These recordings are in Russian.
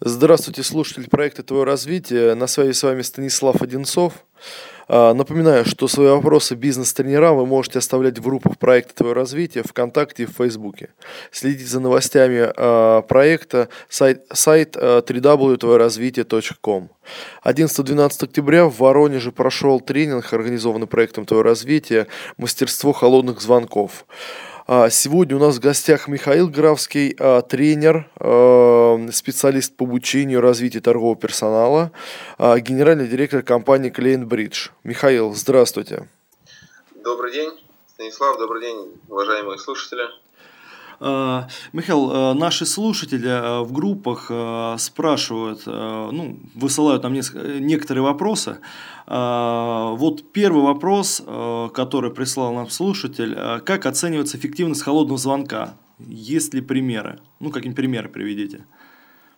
Здравствуйте, слушатели проекта «Твое развитие». На связи с вами Станислав Одинцов. А, напоминаю, что свои вопросы бизнес-тренера вы можете оставлять в группах проекта «Твое развитие» ВКонтакте и в Фейсбуке. Следите за новостями а, проекта сайт, сайт а, www.tvoеразвитие.com. 11-12 октября в Воронеже прошел тренинг, организованный проектом «Твое развитие. Мастерство холодных звонков». А, сегодня у нас в гостях Михаил Графский, а, тренер, а, специалист по обучению и развитию торгового персонала, генеральный директор компании Client Bridge. Михаил, здравствуйте. Добрый день, Станислав, добрый день, уважаемые слушатели. А, Михаил, а, наши слушатели а, в группах спрашивают, ну, высылают нам некоторые вопросы. Вот первый вопрос, который прислал нам слушатель, как оценивается эффективность холодного звонка? Есть ли примеры? Ну, какие примеры приведите?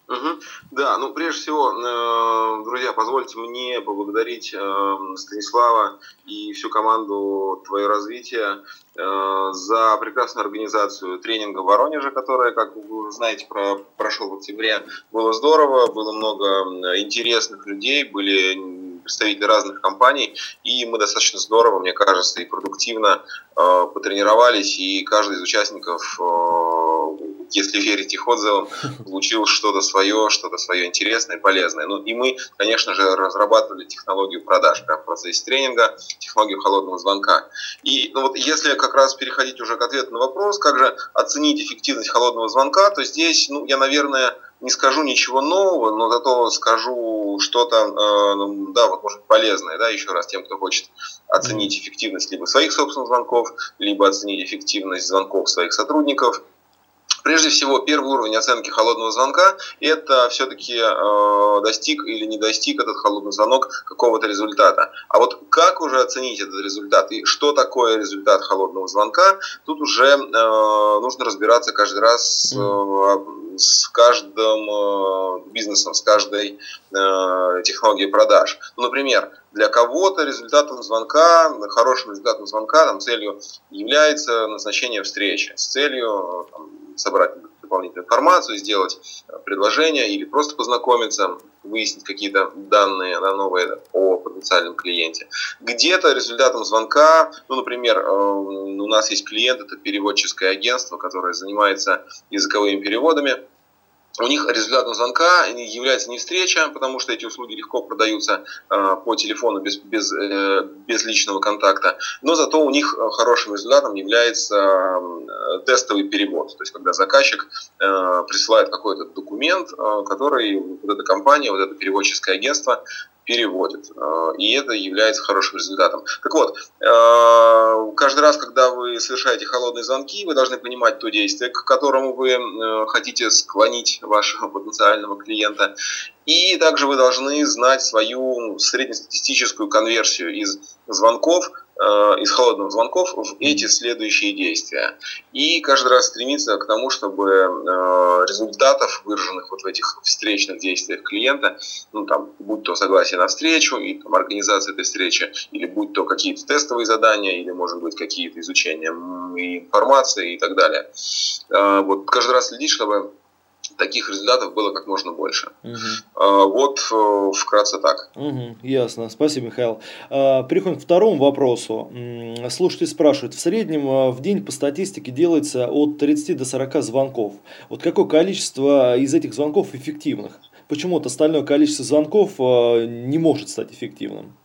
Угу. Да, ну прежде всего, э, друзья, позвольте мне поблагодарить э, Станислава и всю команду «Твое развитие» э, за прекрасную организацию тренинга в Воронеже, которая, как вы знаете, про, прошел в октябре. Было здорово, было много интересных людей, были представители разных компаний, и мы достаточно здорово, мне кажется, и продуктивно э, потренировались, и каждый из участников э, если верить их отзывам, получил что-то свое, что-то свое интересное полезное. Ну и мы, конечно же, разрабатывали технологию продаж прямо в процессе тренинга, технологию холодного звонка. И ну вот если как раз переходить уже к ответу на вопрос, как же оценить эффективность холодного звонка, то здесь, ну, я, наверное, не скажу ничего нового, но зато скажу что-то, э, ну, да, вот может полезное, да, еще раз тем, кто хочет оценить эффективность либо своих собственных звонков, либо оценить эффективность звонков своих сотрудников – Прежде всего, первый уровень оценки холодного звонка – это все-таки э, достиг или не достиг этот холодный звонок какого-то результата. А вот как уже оценить этот результат и что такое результат холодного звонка, тут уже э, нужно разбираться каждый раз э, с каждым э, бизнесом, с каждой э, технологией продаж. Ну, например, для кого-то результатом звонка, хорошим результатом звонка, там, целью является назначение встречи с целью там, собрать дополнительную информацию, сделать э, предложение или просто познакомиться, выяснить какие-то данные на новые о потенциальном клиенте. Где-то результатом звонка, ну, например, э, у нас есть клиент, это переводческое агентство, которое занимается языковыми переводами, у них результатом звонка является не встреча, потому что эти услуги легко продаются э, по телефону без, без, э, без личного контакта, но зато у них э, хорошим результатом является тестовый перевод. То есть, когда заказчик присылает какой-то документ, который вот эта компания, вот это переводческое агентство переводит. Э, и это является хорошим результатом. Так вот, э, каждый раз, когда вы совершаете холодные звонки, вы должны понимать то действие, к которому вы э, хотите склонить вашего потенциального клиента. И также вы должны знать свою среднестатистическую конверсию из звонков из холодных звонков в эти следующие действия. И каждый раз стремиться к тому, чтобы э, результатов, выраженных вот в этих встречных действиях клиента, ну там, будь то согласие на встречу, и там, организация этой встречи, или будь то какие-то тестовые задания, или, может быть, какие-то изучения информации и так далее. Э, вот каждый раз следить, чтобы таких результатов было как можно больше. Угу. Вот э, вкратце так. Угу, ясно. Спасибо, Михаил. А, переходим к второму вопросу. Слушатели спрашивают, в среднем а, в день по статистике делается от 30 до 40 звонков. Вот какое количество из этих звонков эффективных? Почему вот остальное количество звонков а, не может стать эффективным?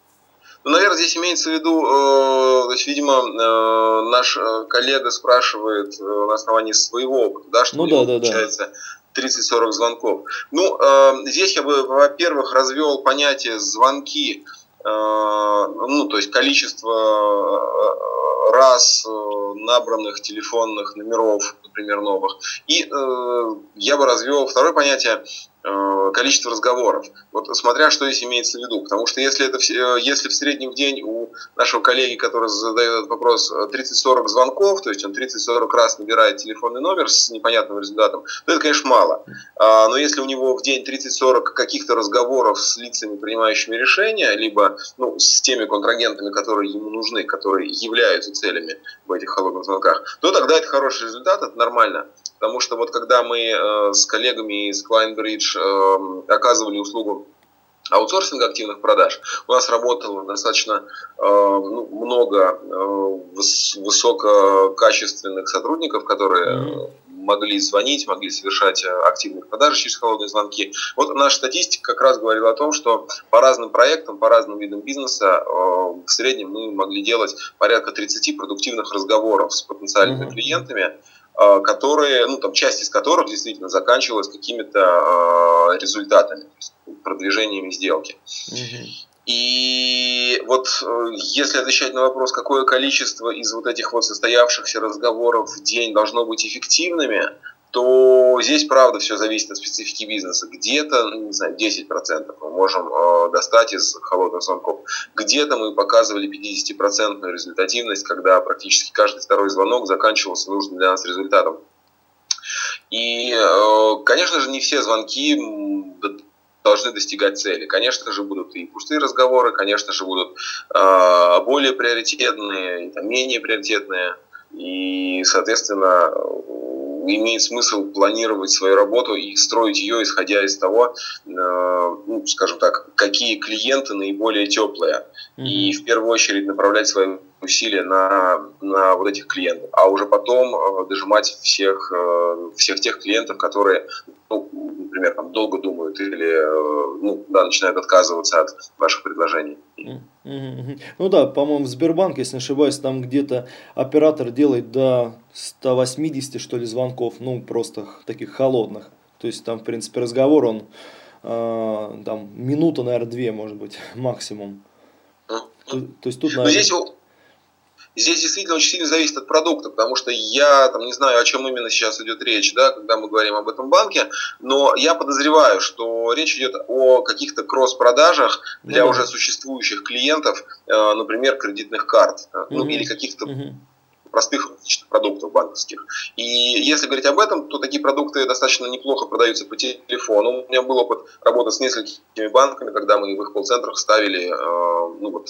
Ну, наверное, здесь имеется в виду, э, то есть, видимо, э, наш коллега спрашивает на основании своего опыта, да, что ну, да, да, получается да 30-40 звонков. Ну, э, здесь я бы, во-первых, развел понятие звонки, э, ну, то есть количество э, раз набранных телефонных номеров, например, новых. И я бы развел второе понятие количество разговоров. Вот смотря что здесь имеется в виду. Потому что если, это, э, если в среднем в день у нашего коллеги, который задает этот вопрос, 30-40 звонков, то есть он 30-40 раз набирает телефонный номер с непонятным результатом, то это, конечно, мало. А, но если у него в день 30-40 каких-то разговоров с лицами, принимающими решения, либо ну, с теми контрагентами, которые ему нужны, которые являются целями в этих холодных звонках, то тогда это хороший результат, это нормально. Потому что вот когда мы э, с коллегами из Kleinbridge э, оказывали услугу аутсорсинга активных продаж. У нас работало достаточно э, ну, много э, высококачественных сотрудников, которые могли звонить, могли совершать активные продажи через холодные звонки. Вот наша статистика как раз говорила о том, что по разным проектам, по разным видам бизнеса в среднем мы могли делать порядка 30 продуктивных разговоров с потенциальными mm-hmm. клиентами которые, ну, там, часть из которых действительно заканчивалась какими-то э, результатами, продвижениями сделки. И вот э, если отвечать на вопрос, какое количество из вот этих вот состоявшихся разговоров в день должно быть эффективными, то здесь, правда, все зависит от специфики бизнеса. Где-то, ну, не знаю, 10% мы можем э, достать из холодных звонков. Где-то мы показывали 50% результативность, когда практически каждый второй звонок заканчивался нужным для нас результатом. И, э, конечно же, не все звонки должны достигать цели. Конечно же, будут и пустые разговоры, конечно же, будут э, более приоритетные, и, там, менее приоритетные. И, соответственно, имеет смысл планировать свою работу и строить ее, исходя из того, э, ну, скажем так, какие клиенты наиболее теплые. Mm-hmm. И в первую очередь направлять свои усилия на, на вот этих клиентов, а уже потом э, дожимать всех, э, всех тех клиентов, которые, ну, например, там, долго думают или ну, да, начинают отказываться от ваших предложений. Ну да, по-моему, в Сбербанке, если не ошибаюсь, там где-то оператор делает до 180, что ли, звонков, ну, просто таких холодных. То есть там, в принципе, разговор, он э, там минута, наверное, две, может быть, максимум. То, то есть тут, наверное... Здесь Здесь действительно очень сильно зависит от продукта, потому что я там, не знаю, о чем именно сейчас идет речь, да, когда мы говорим об этом банке, но я подозреваю, что речь идет о каких-то кросс-продажах для mm-hmm. уже существующих клиентов, э, например, кредитных карт, mm-hmm. ну или каких-то mm-hmm простых продуктов банковских. И если говорить об этом, то такие продукты достаточно неплохо продаются по телефону. У меня был опыт работы с несколькими банками, когда мы в их колл-центрах ставили э, ну, вот,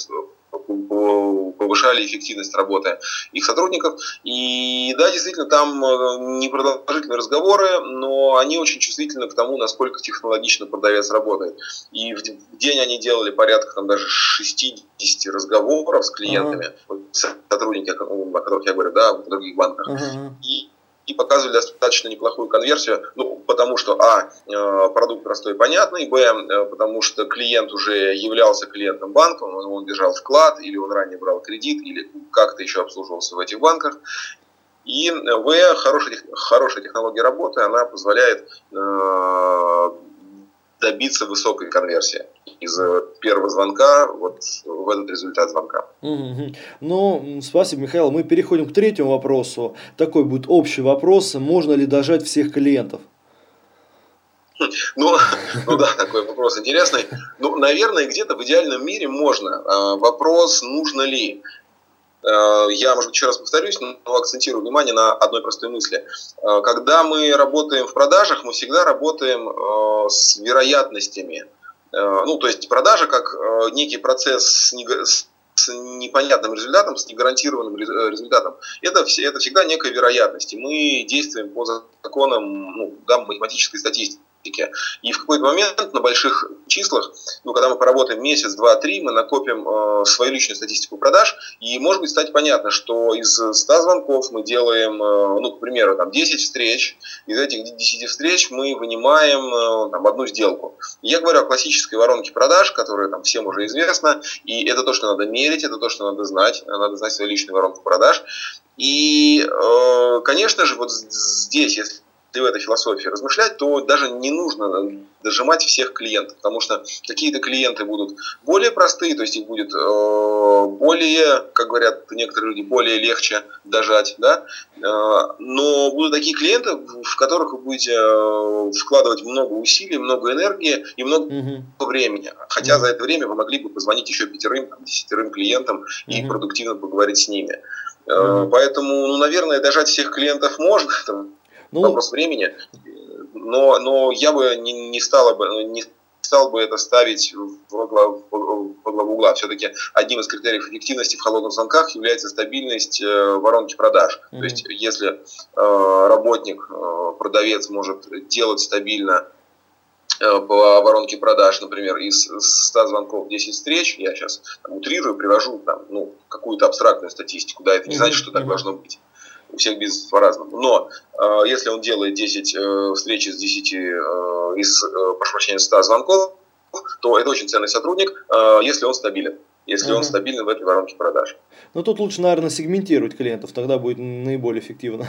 повышали эффективность работы их сотрудников. И да, действительно, там э, непродолжительные разговоры, но они очень чувствительны к тому, насколько технологично продавец работает. И в день они делали порядка там даже 60 разговоров с клиентами, uh-huh. сотрудники, о которых я говорю, да, в других банках. Uh-huh. И и показывали достаточно неплохую конверсию, ну, потому что, а, э, продукт простой и понятный, б, э, потому что клиент уже являлся клиентом банка, он, он держал вклад, или он ранее брал кредит, или как-то еще обслуживался в этих банках, и В, хорошая, хорошая технология работы, она позволяет э, добиться высокой конверсии из первого звонка вот в этот результат звонка. Угу. Ну, спасибо, Михаил. Мы переходим к третьему вопросу. Такой будет общий вопрос. Можно ли дожать всех клиентов? Ну, ну да, такой вопрос интересный. Ну, наверное, где-то в идеальном мире можно. А, вопрос, нужно ли. Э, я, может быть, еще раз повторюсь, но акцентирую внимание на одной простой мысли. Э, когда мы работаем в продажах, мы всегда работаем э, с вероятностями. Ну, то есть продажа как некий процесс с непонятным результатом, с негарантированным результатом, это, это всегда некая вероятность. И мы действуем по законам ну, да, математической статистики статистике. И в какой-то момент на больших числах, ну, когда мы поработаем месяц, два, три, мы накопим э, свою личную статистику продаж, и, может быть, стать понятно, что из 100 звонков мы делаем, э, ну, к примеру, там, 10 встреч, из этих 10 встреч мы вынимаем э, там, одну сделку. Я говорю о классической воронке продаж, которая там всем уже известна, и это то, что надо мерить, это то, что надо знать, надо знать свою личную воронку продаж. И, э, конечно же, вот здесь, если в этой философии размышлять, то даже не нужно дожимать всех клиентов, потому что какие-то клиенты будут более простые, то есть их будет э, более, как говорят некоторые люди, более легче дожать, да, э, но будут такие клиенты, в которых вы будете э, вкладывать много усилий, много энергии и много угу. времени, хотя угу. за это время вы могли бы позвонить еще пятерым, десятерым клиентам угу. и продуктивно поговорить с ними. Угу. Поэтому, ну, наверное, дожать всех клиентов можно, ну, вопрос времени. Но, но я бы не, не стала бы не стал бы это ставить во главу угла. Все-таки одним из критериев эффективности в холодных звонках является стабильность э, воронки продаж. Mm-hmm. То есть, если э, работник, э, продавец может делать стабильно по воронке продаж, например, из 100 звонков 10 встреч, я сейчас там, утрирую, привожу там, ну, какую-то абстрактную статистику, да, это не значит, что так должно быть у всех бизнесов по-разному. Но э, если он делает 10 э, встреч из 10, э, из, э, прошу прощения, 100 звонков, то это очень ценный сотрудник, э, если он стабилен. Если uh-huh. он стабилен в этой воронке продаж. Ну тут лучше, наверное, сегментировать клиентов, тогда будет наиболее эффективно.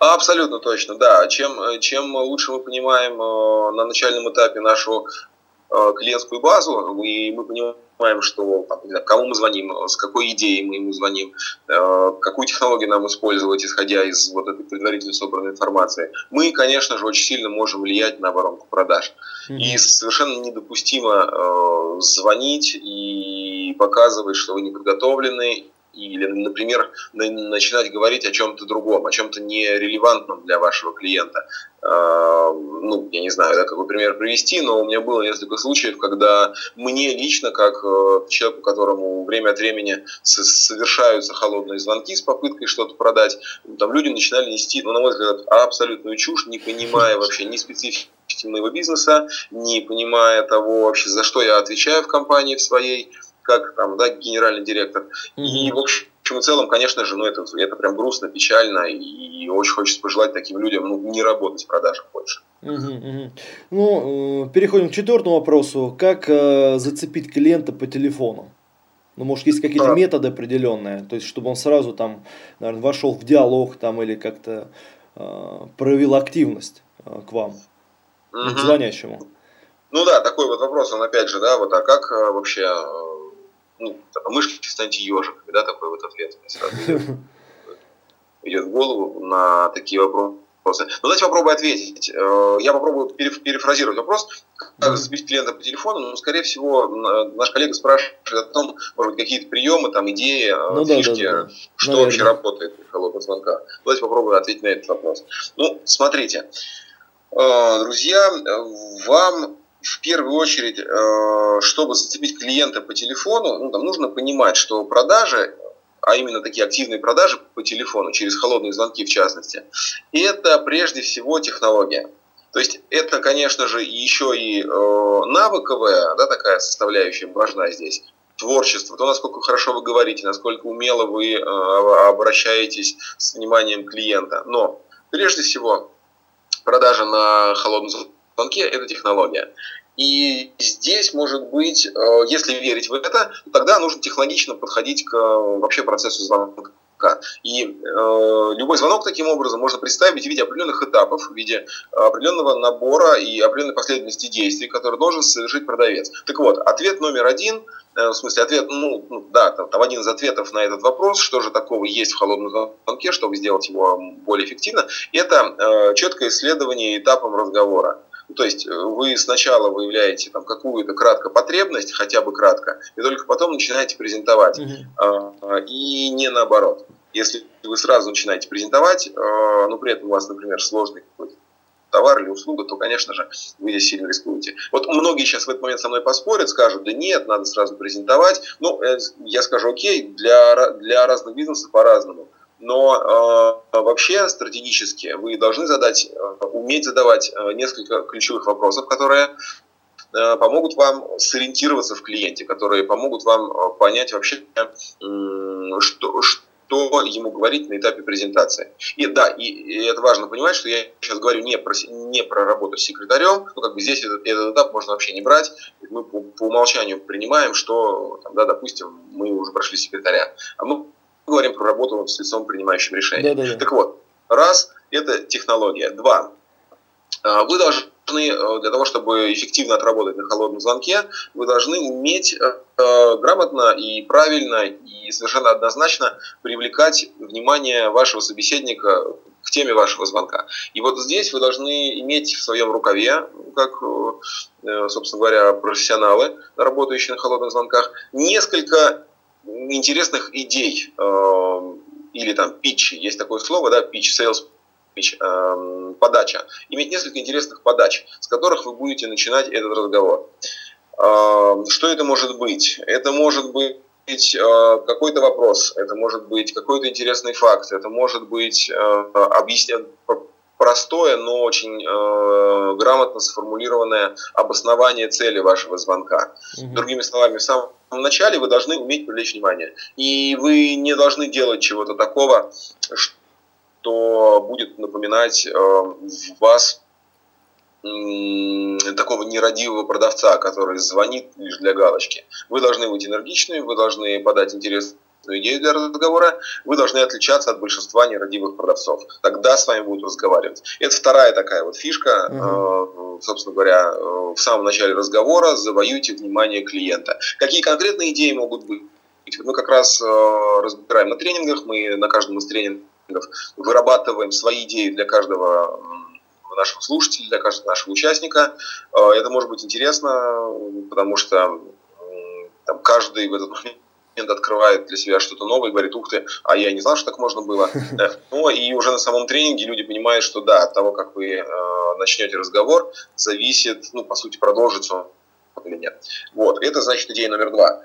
Абсолютно точно, да. Чем, чем лучше мы понимаем э, на начальном этапе нашу э, клиентскую базу, и мы понимаем, что там, знаю, кому мы звоним, с какой идеей мы ему звоним, э, какую технологию нам использовать, исходя из вот этой предварительно собранной информации, мы, конечно же, очень сильно можем влиять на воронку продаж. Mm-hmm. И совершенно недопустимо э, звонить и показывать, что вы не подготовлены, или, например, начинать говорить о чем-то другом, о чем-то нерелевантном для вашего клиента. А, ну, я не знаю, да, какой пример привести, но у меня было несколько случаев, когда мне лично, как э, человеку, которому время от времени совершаются холодные звонки с попыткой что-то продать, там люди начинали нести, ну, на мой взгляд, абсолютную чушь, не понимая вообще ни специфики моего бизнеса, не понимая того вообще, за что я отвечаю в компании в своей, как там, да, генеральный директор. И, в общем и целом, конечно же, ну, это, это прям грустно, печально, и очень хочется пожелать таким людям ну, не работать в продажах больше. Угу, угу. Ну, э, переходим к четвертому вопросу. Как э, зацепить клиента по телефону? Ну, может, есть какие-то а. методы определенные, то есть, чтобы он сразу там, наверное, вошел в диалог там или как-то э, проявил активность э, к вам, угу. к звонящему. Ну да, такой вот вопрос, он опять же, да, вот, а как э, вообще ну, там, мышки станьте ежиками, да, такой вот ответ идет в голову на такие вопросы. Ну, давайте попробую ответить. Э, я попробую перефразировать вопрос, как забить клиента по телефону. Ну, скорее всего, наш коллега спрашивает о том, может быть, какие-то приемы, там, идеи, э, ну, фишки, да, да, да. что Наверное. вообще работает при холодных звонках. Давайте попробую ответить на этот вопрос. Ну, смотрите, э, друзья, вам в первую очередь, э, чтобы зацепить клиента по телефону, ну, там нужно понимать, что продажи, а именно такие активные продажи по телефону, через холодные звонки в частности, это прежде всего технология. То есть это, конечно же, еще и э, навыковая да, такая составляющая важна здесь творчество, то, насколько хорошо вы говорите, насколько умело вы э, обращаетесь с вниманием клиента. Но прежде всего продажа на холодном звонке – это технология. И здесь, может быть, э, если верить в это, тогда нужно технологично подходить к э, вообще процессу звонка. И э, любой звонок таким образом можно представить в виде определенных этапов, в виде определенного набора и определенной последовательности действий, которые должен совершить продавец. Так вот, ответ номер один, э, в смысле ответ, ну, ну да, там, там один из ответов на этот вопрос, что же такого есть в холодном звонке, чтобы сделать его более эффективно, это э, четкое исследование этапом разговора. То есть э, вы сначала выявляете там какую-то кратко потребность, хотя бы кратко, и только потом начинаете презентовать. Mm-hmm. И не наоборот. Если вы сразу начинаете презентовать, а, но при этом у вас, например, сложный какой-то товар или услуга, то, конечно же, вы здесь сильно рискуете. Вот многие сейчас в этот момент со мной поспорят, скажут, да нет, надо сразу презентовать. Ну, э, я скажу, окей, для, для разных бизнесов по-разному. Но э, вообще стратегически вы должны задать, э, уметь задавать э, несколько ключевых вопросов, которые э, помогут вам сориентироваться в клиенте, которые помогут вам понять вообще, что, что ему говорить на этапе презентации. И да, и, и это важно понимать, что я сейчас говорю не про, не про работу с секретарем, ну как бы здесь этот, этот этап можно вообще не брать, мы по, по умолчанию принимаем, что, там, да, допустим, мы уже прошли секретаря, а мы говорим про работу с лицом, принимающим решения. Да, да, да. Так вот, раз, это технология. Два, а, вы должны э, для того, чтобы эффективно отработать на холодном звонке, вы должны уметь э, э, грамотно и правильно и совершенно однозначно привлекать внимание вашего собеседника к теме вашего звонка. И вот здесь вы должны иметь в своем рукаве, как, собственно говоря, профессионалы, работающие на холодных звонках, несколько интересных идей э, или там питчи, есть такое слово, да, pitch, sales эм, подача, иметь несколько интересных подач, с которых вы будете начинать этот разговор. Эм, что это может быть? Это может быть э, какой-то вопрос, это может быть какой-то интересный факт, это может быть э, объяснение простое, но очень э, грамотно сформулированное обоснование цели вашего звонка. Угу. Другими словами, в самом начале вы должны уметь привлечь внимание. И вы не должны делать чего-то такого, что будет напоминать э, вас такого нерадивого продавца, который звонит лишь для галочки. Вы должны быть энергичными, вы должны подать интерес идею для разговора, вы должны отличаться от большинства нерадивых продавцов. Тогда с вами будут разговаривать. Это вторая такая вот фишка, угу. собственно говоря, э, в самом начале разговора завоюйте внимание клиента. Какие конкретные идеи могут быть? Мы как раз э, разбираем на тренингах, мы на каждом из тренингов вырабатываем свои идеи для каждого нашего слушателя, для каждого нашего участника. Это может быть интересно, потому что там, каждый в этот момент открывает для себя что-то новое, говорит, ух ты, а я не знал, что так можно было. Ну и уже на самом тренинге люди понимают, что да, от того, как вы э, начнете разговор, зависит, ну, по сути, продолжится он или нет. Вот, это значит идея номер два.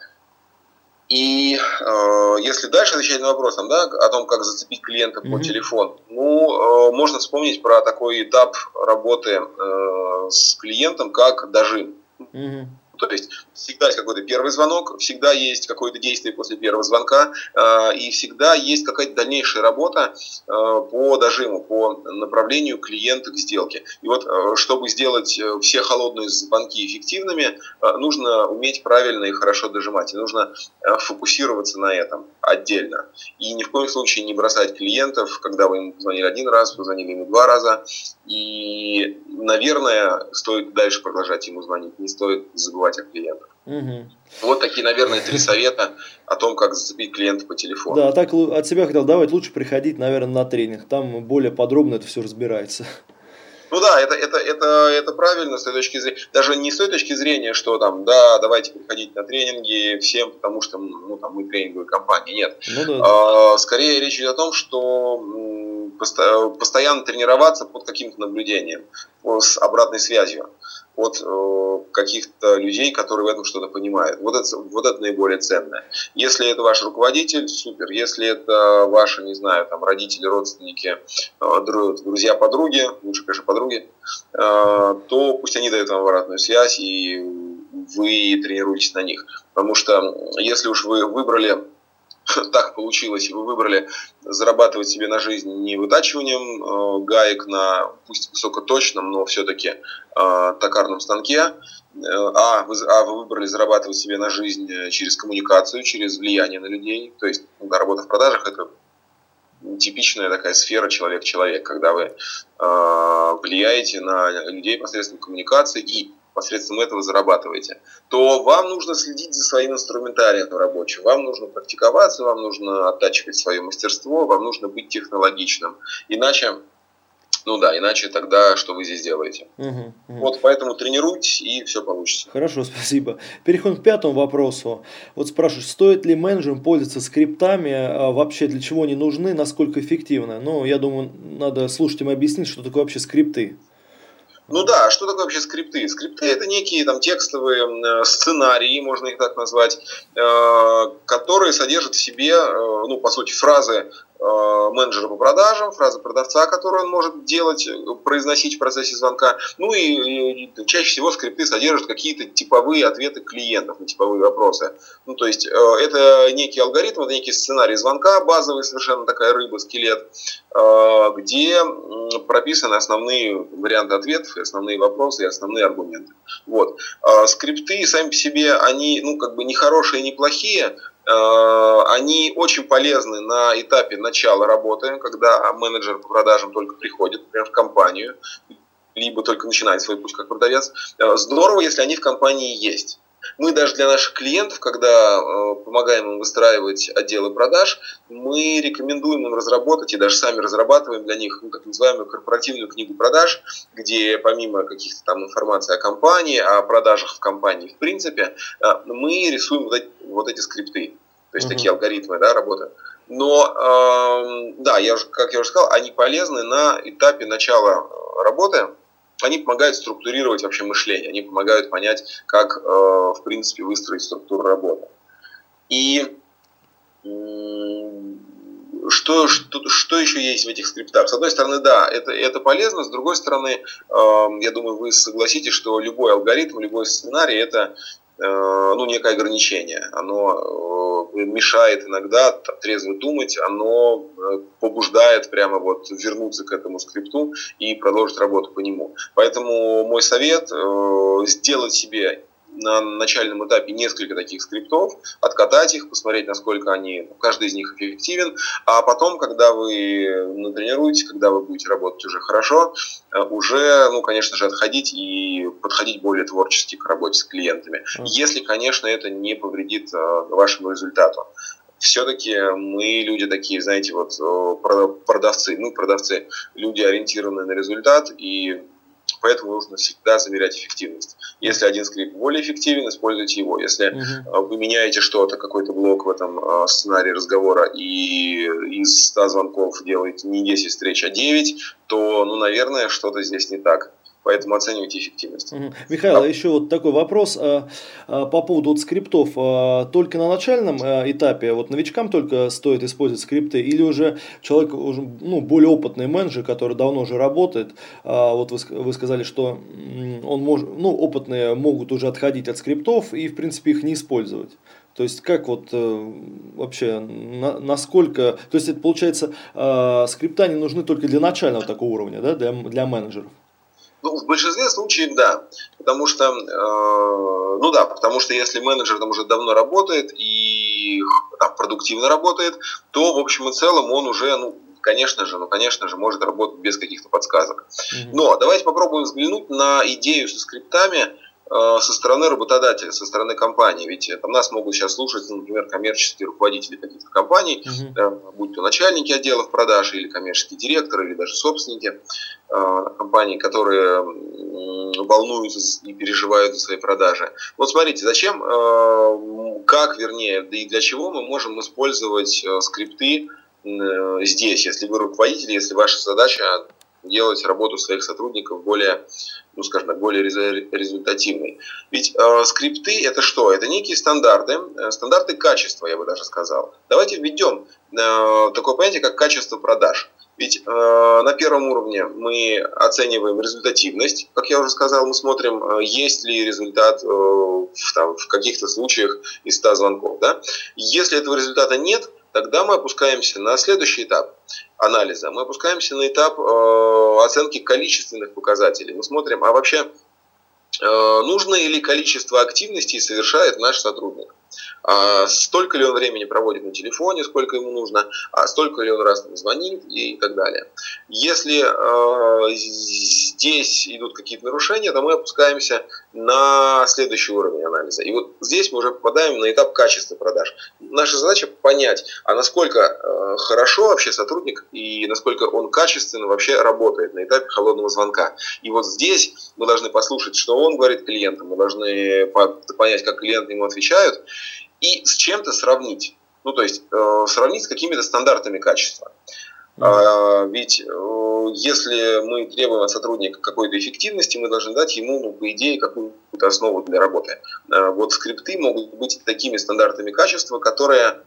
И э, если дальше отвечать на вопрос там, да, о том, как зацепить клиента mm-hmm. по телефону, ну, э, можно вспомнить про такой этап работы э, с клиентом, как дожим. Mm-hmm. То есть всегда есть какой-то первый звонок, всегда есть какое-то действие после первого звонка, э, и всегда есть какая-то дальнейшая работа э, по дожиму, по направлению клиента к сделке. И вот, э, чтобы сделать все холодные звонки эффективными, нужно уметь правильно и хорошо дожимать. И нужно фокусироваться на этом отдельно. И ни в коем случае не бросать клиентов, когда вы ему позвонили один раз, позвонили ему два раза. И, наверное, стоит дальше продолжать ему звонить, не стоит забывать о клиентах. Угу. Вот такие, наверное, три совета о том, как зацепить клиента по телефону. Да, так от себя хотел давать, лучше приходить, наверное, на тренинг. Там более подробно это все разбирается. Ну да, это, это, это, это правильно с той точки зрения, даже не с той точки зрения, что там, да, давайте приходить на тренинги всем, потому что ну, там, мы тренинговая компания. Нет. Ну, да. а, скорее речь идет о том, что постоянно тренироваться под каким-то наблюдением, с обратной связью от э, каких-то людей, которые в этом что-то понимают. Вот это, вот это наиболее ценное. Если это ваш руководитель, супер. Если это ваши, не знаю, там, родители, родственники, э, друзья, подруги, лучше, конечно, подруги, э, то пусть они дают вам обратную связь, и вы тренируетесь на них. Потому что если уж вы выбрали так получилось, вы выбрали зарабатывать себе на жизнь не вытачиванием э, гаек на, пусть высокоточном, но все-таки э, токарном станке, э, а, вы, а вы выбрали зарабатывать себе на жизнь через коммуникацию, через влияние на людей, то есть да, работа в продажах это типичная такая сфера человек-человек, когда вы э, влияете на людей посредством коммуникации и посредством этого зарабатываете, то вам нужно следить за своим инструментарием рабочим, вам нужно практиковаться, вам нужно оттачивать свое мастерство, вам нужно быть технологичным. Иначе ну да, иначе тогда что вы здесь делаете? Угу, угу. Вот поэтому тренируйтесь и все получится. Хорошо, спасибо. Переходим к пятому вопросу. Вот спрашиваю, стоит ли менеджерам пользоваться скриптами, а вообще для чего они нужны, насколько эффективно? Ну, я думаю, надо слушателям объяснить, что такое вообще скрипты. Ну да, что такое вообще скрипты? Скрипты это некие там текстовые э, сценарии, можно их так назвать, э, которые содержат в себе, э, ну, по сути, фразы менеджера по продажам, фразы продавца, которые он может делать, э, произносить в процессе звонка. Ну и, и чаще всего скрипты содержат какие-то типовые ответы клиентов на типовые вопросы. Ну то есть э, это некий алгоритм, это некий сценарий звонка, базовый совершенно такая рыба, скелет, где прописаны основные варианты ответов, основные вопросы и основные аргументы. Вот. Скрипты сами по себе, они ну как бы не хорошие, не плохие, Э, они очень полезны на этапе начала работы, когда менеджер по продажам только приходит, например, в компанию, либо только начинает свой путь как продавец. Э, здорово, если они в компании есть. Мы даже для наших клиентов, когда э, помогаем им выстраивать отделы продаж, мы рекомендуем им разработать и даже сами разрабатываем для них ну, так называемую корпоративную книгу продаж, где помимо каких-то там информации о компании, о продажах в компании в принципе, э, мы рисуем вот эти, вот эти скрипты, то есть uh-huh. такие алгоритмы да, работы. Но, э, да, я уже, как я уже сказал, они полезны на этапе начала работы. Они помогают структурировать вообще мышление, они помогают понять, как, э, в принципе, выстроить структуру работы. И что, что, что еще есть в этих скриптах? С одной стороны, да, это, это полезно, с другой стороны, э, я думаю, вы согласитесь, что любой алгоритм, любой сценарий – это ну, некое ограничение. Оно э, мешает иногда трезво думать, оно э, побуждает прямо вот вернуться к этому скрипту и продолжить работу по нему. Поэтому мой совет э, – сделать себе на начальном этапе несколько таких скриптов, откатать их, посмотреть, насколько они, каждый из них эффективен, а потом, когда вы натренируетесь, когда вы будете работать уже хорошо, э, уже, ну, конечно же, отходить и подходить более творчески к работе с клиентами. Если, конечно, это не повредит э, вашему результату. Все-таки мы люди такие, знаете, вот э, продавцы, мы продавцы, люди ориентированные на результат, и поэтому нужно всегда замерять эффективность. Если один скрипт более эффективен, используйте его. Если угу. вы меняете что-то, какой-то блок в этом а, сценарии разговора, и из 100 звонков делаете не 10 встреч, а 9, то, ну, наверное, что-то здесь не так. Поэтому оценивайте эффективность. Угу. Михаил, а... еще вот такой вопрос а, а, по поводу вот скриптов. А, только на начальном а, этапе, вот новичкам только стоит использовать скрипты, или уже человек, уже, ну, более опытный менеджер, который давно уже работает, а, вот вы, вы сказали, что он может, ну, опытные могут уже отходить от скриптов и, в принципе, их не использовать. То есть как вот э, вообще, на, насколько, то есть это получается, э, скрипта не нужны только для начального такого уровня, да, для, для менеджеров? Ну, в большинстве случаев да. Потому что, э, ну да, потому что если менеджер там уже давно работает и там, продуктивно работает, то в общем и целом он уже, ну, конечно же, ну, конечно же, может работать без каких-то подсказок. Но давайте попробуем взглянуть на идею со скриптами со стороны работодателя, со стороны компании. Ведь там нас могут сейчас слушать, ну, например, коммерческие руководители каких-то компаний, uh-huh. будь то начальники отделов продаж или коммерческие директоры, или даже собственники э, компаний, которые волнуются и переживают за свои продажи. Вот смотрите, зачем, как, вернее, да и для чего мы можем использовать скрипты здесь, если вы руководитель, если ваша задача делать работу своих сотрудников более, ну скажем так, более результативной. Ведь э, скрипты это что? Это некие стандарты, э, стандарты качества, я бы даже сказал. Давайте введем э, такое понятие, как качество продаж. Ведь э, на первом уровне мы оцениваем результативность, как я уже сказал, мы смотрим, э, есть ли результат э, в, в каких-то случаях из 100 звонков. Да? Если этого результата нет, тогда мы опускаемся на следующий этап анализа. Мы опускаемся на этап э, оценки количественных показателей. Мы смотрим, а вообще э, нужно ли количество активностей совершает наш сотрудник. А столько ли он времени проводит на телефоне, сколько ему нужно, а столько ли он раз звонит и так далее. Если э, здесь идут какие-то нарушения, то мы опускаемся на следующий уровень анализа. И вот здесь мы уже попадаем на этап качества продаж. Наша задача понять, а насколько э, хорошо вообще сотрудник и насколько он качественно вообще работает на этапе холодного звонка. И вот здесь мы должны послушать, что он говорит клиентам, мы должны понять, как клиенты ему отвечают, и с чем-то сравнить. Ну, то есть э, сравнить с какими-то стандартами качества. А, ведь э, если мы требуем от сотрудника какой-то эффективности, мы должны дать ему, ну, по идее, какую-то основу для работы. Э, вот скрипты могут быть такими стандартами качества, которые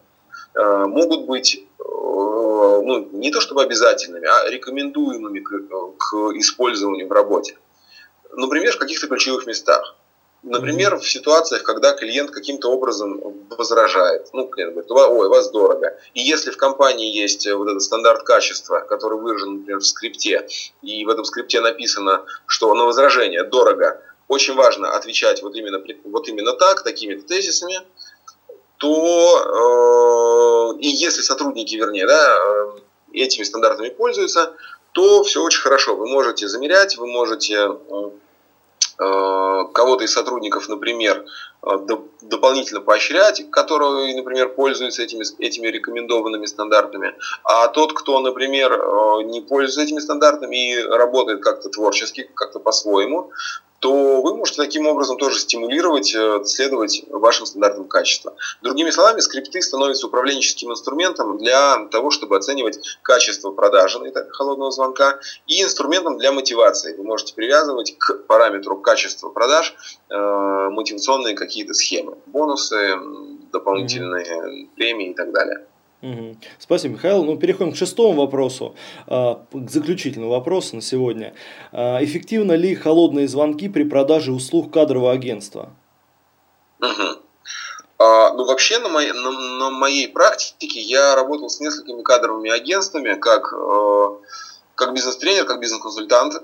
э, могут быть э, ну, не то чтобы обязательными, а рекомендуемыми к, к использованию в работе. Например, в каких-то ключевых местах. Например, в ситуациях, когда клиент каким-то образом возражает. Ну, клиент говорит, ой, вас дорого. И если в компании есть вот этот стандарт качества, который выражен, например, в скрипте, и в этом скрипте написано, что на возражение дорого, очень важно отвечать вот именно, вот именно так, такими-то тезисами, то э, и если сотрудники, вернее, да, э, этими стандартами пользуются, то все очень хорошо. Вы можете замерять, вы можете э, Э, кого-то из сотрудников, например, э, дополнительно поощрять, который, например, пользуется этими, этими рекомендованными стандартами, а тот, кто, например, э, не пользуется этими стандартами и работает как-то творчески, как-то по-своему, то вы можете таким образом тоже стимулировать, э, следовать вашим стандартам качества. Другими словами, скрипты становятся управленческим инструментом для того, чтобы оценивать качество продажи холодного звонка и инструментом для мотивации. Вы можете привязывать к параметру качества продаж э, мотивационные какие-то схемы, бонусы, дополнительные mm-hmm. премии и так далее. Угу. Спасибо, Михаил. Ну, переходим к шестому вопросу, а, к заключительному вопросу на сегодня. А, эффективно ли холодные звонки при продаже услуг кадрового агентства? Угу. А, ну, вообще, на моей, на, на моей практике я работал с несколькими кадровыми агентствами, как э, как бизнес-тренер, как бизнес-консультант.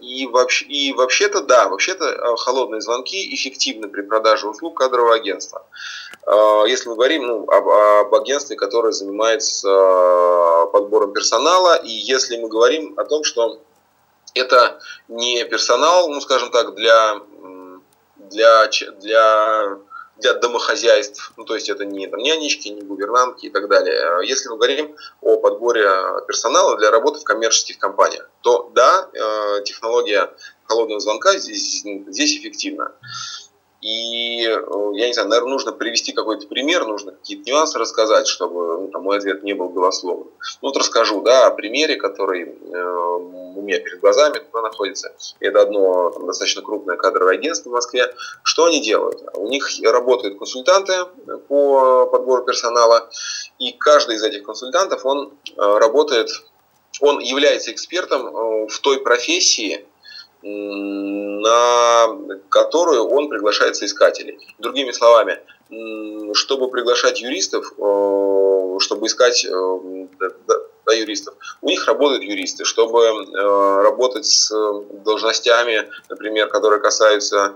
И, вообще, и вообще-то, да, вообще-то э, холодные звонки эффективны при продаже услуг кадрового агентства. Э, если мы говорим ну, об, об агентстве, которое занимается э, подбором персонала, и если мы говорим о том, что это не персонал, ну, скажем так, для, для, для для домохозяйств, ну, то есть это не там, нянечки, не гувернантки и так далее. Если мы говорим о подборе персонала для работы в коммерческих компаниях, то да, э, технология холодного звонка здесь, здесь эффективна. И, э, я не знаю, наверное, нужно привести какой-то пример, нужно какие-то нюансы рассказать, чтобы ну, там, мой ответ не был голословным. Ну, вот расскажу, да, о примере, который э, у меня перед глазами находится. Это одно там, достаточно крупное кадровое агентство в Москве. Что они делают? У них работают консультанты по подбору персонала, и каждый из этих консультантов, он э, работает, он является экспертом э, в той профессии, на которую он приглашает соискателей. Другими словами, чтобы приглашать юристов, э, чтобы искать э, да, юристов, у них работают юристы. Чтобы э, работать с должностями, например, которые касаются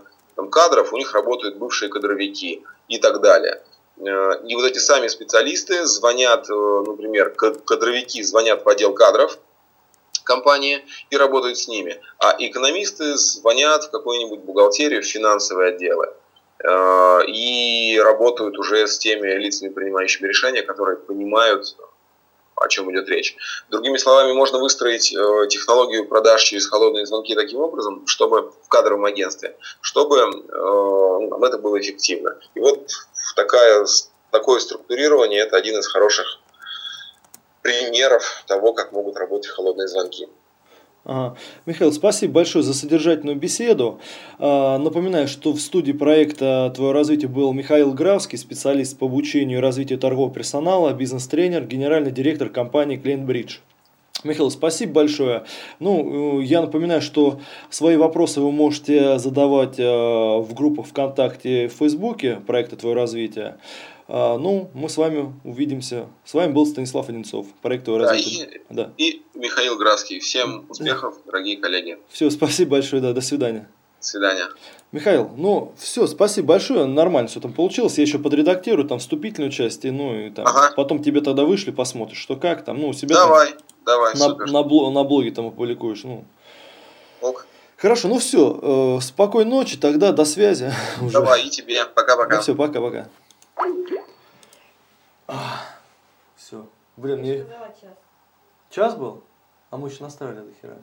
кадров, у них работают бывшие кадровики и так далее. И вот эти сами специалисты звонят, например, кадровики звонят в отдел кадров, компании и работают с ними. А экономисты звонят в какую-нибудь бухгалтерию, в финансовые отделы э, и работают уже с теми лицами, принимающими решения, которые понимают, о чем идет речь. Другими словами, можно выстроить э, технологию продаж через холодные звонки таким образом, чтобы в кадровом агентстве, чтобы э, ну, это было эффективно. И вот такая, такое структурирование – это один из хороших примеров того, как могут работать холодные звонки. Ага. Михаил, спасибо большое за содержательную беседу. А, напоминаю, что в студии проекта «Твое развитие» был Михаил Графский, специалист по обучению и развитию торгового персонала, бизнес-тренер, генеральный директор компании «Клиентбридж». Михаил, спасибо большое. Ну, я напоминаю, что свои вопросы вы можете задавать а, в группах ВКонтакте и в Фейсбуке проекта «Твое развитие». А, ну, мы с вами увидимся. С вами был Станислав Одинцов, проект да, развития. И, да. и Михаил Градский. Всем успехов, дорогие коллеги. Все, спасибо большое, да, до свидания. До свидания. Михаил, ну все, спасибо большое, нормально все там получилось. Я еще подредактирую там вступительную часть, и, ну и там ага. потом тебе тогда вышли, посмотришь, что как там, ну у себя давай, там, давай, на, супер. на, блог, на блоге там опубликуешь, ну. Ок. Хорошо, ну все, э, спокойной ночи, тогда до связи. Давай, и тебе, пока-пока. Ну все, пока-пока. Все. Блин, мне... час. Час был? А мы еще наставили до хера.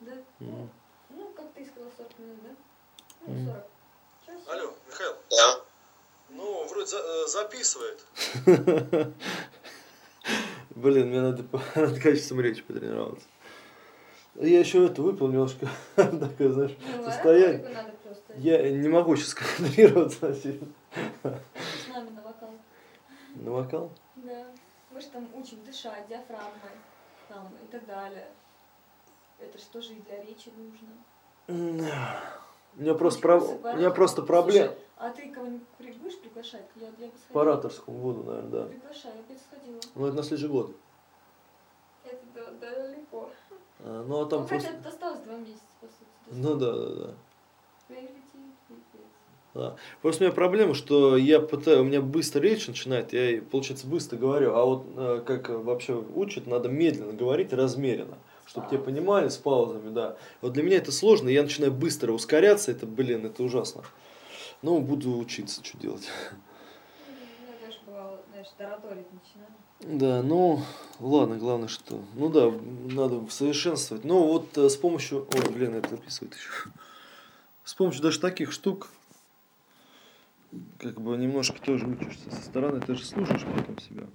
Да? Mm. Ну, как ты сказал, 40 минут, да? Ну, 40. Час. Алло, Михаил. Да. Ну, вроде за, э, записывает. Блин, мне надо над качеством речи потренироваться. Я еще это выпил немножко, такое, знаешь, ну, состояние. Я не могу сейчас концентрироваться. С нами на вокал. На вокал? Да. Мы же там учим дышать диафрагмой там, и так далее. Это же и для речи нужно. У меня просто, про... у меня просто проблема. А ты кого-нибудь будешь приглашать? Я, я бы По ораторскому буду, наверное, да. Приглашай, я бы сходила. Ну, это на следующий год. Это далеко. А, ну, а там ну, просто... хотя осталось два месяца, по сути. Ну, да, да, да. Да. Просто у меня проблема, что я пытаюсь, у меня быстро речь начинает, я, получается, быстро говорю, а вот э, как вообще учат, надо медленно говорить, размеренно, чтобы тебя понимали с паузами, да. Вот для меня это сложно, я начинаю быстро ускоряться, это, блин, это ужасно. Ну, буду учиться, что делать. Да, ну, ладно, главное, что... Ну да, надо совершенствовать. Ну, вот э, с помощью... Ой, блин, это записывает еще с помощью даже таких штук, как бы немножко тоже учишься со стороны, ты же слушаешь потом себя.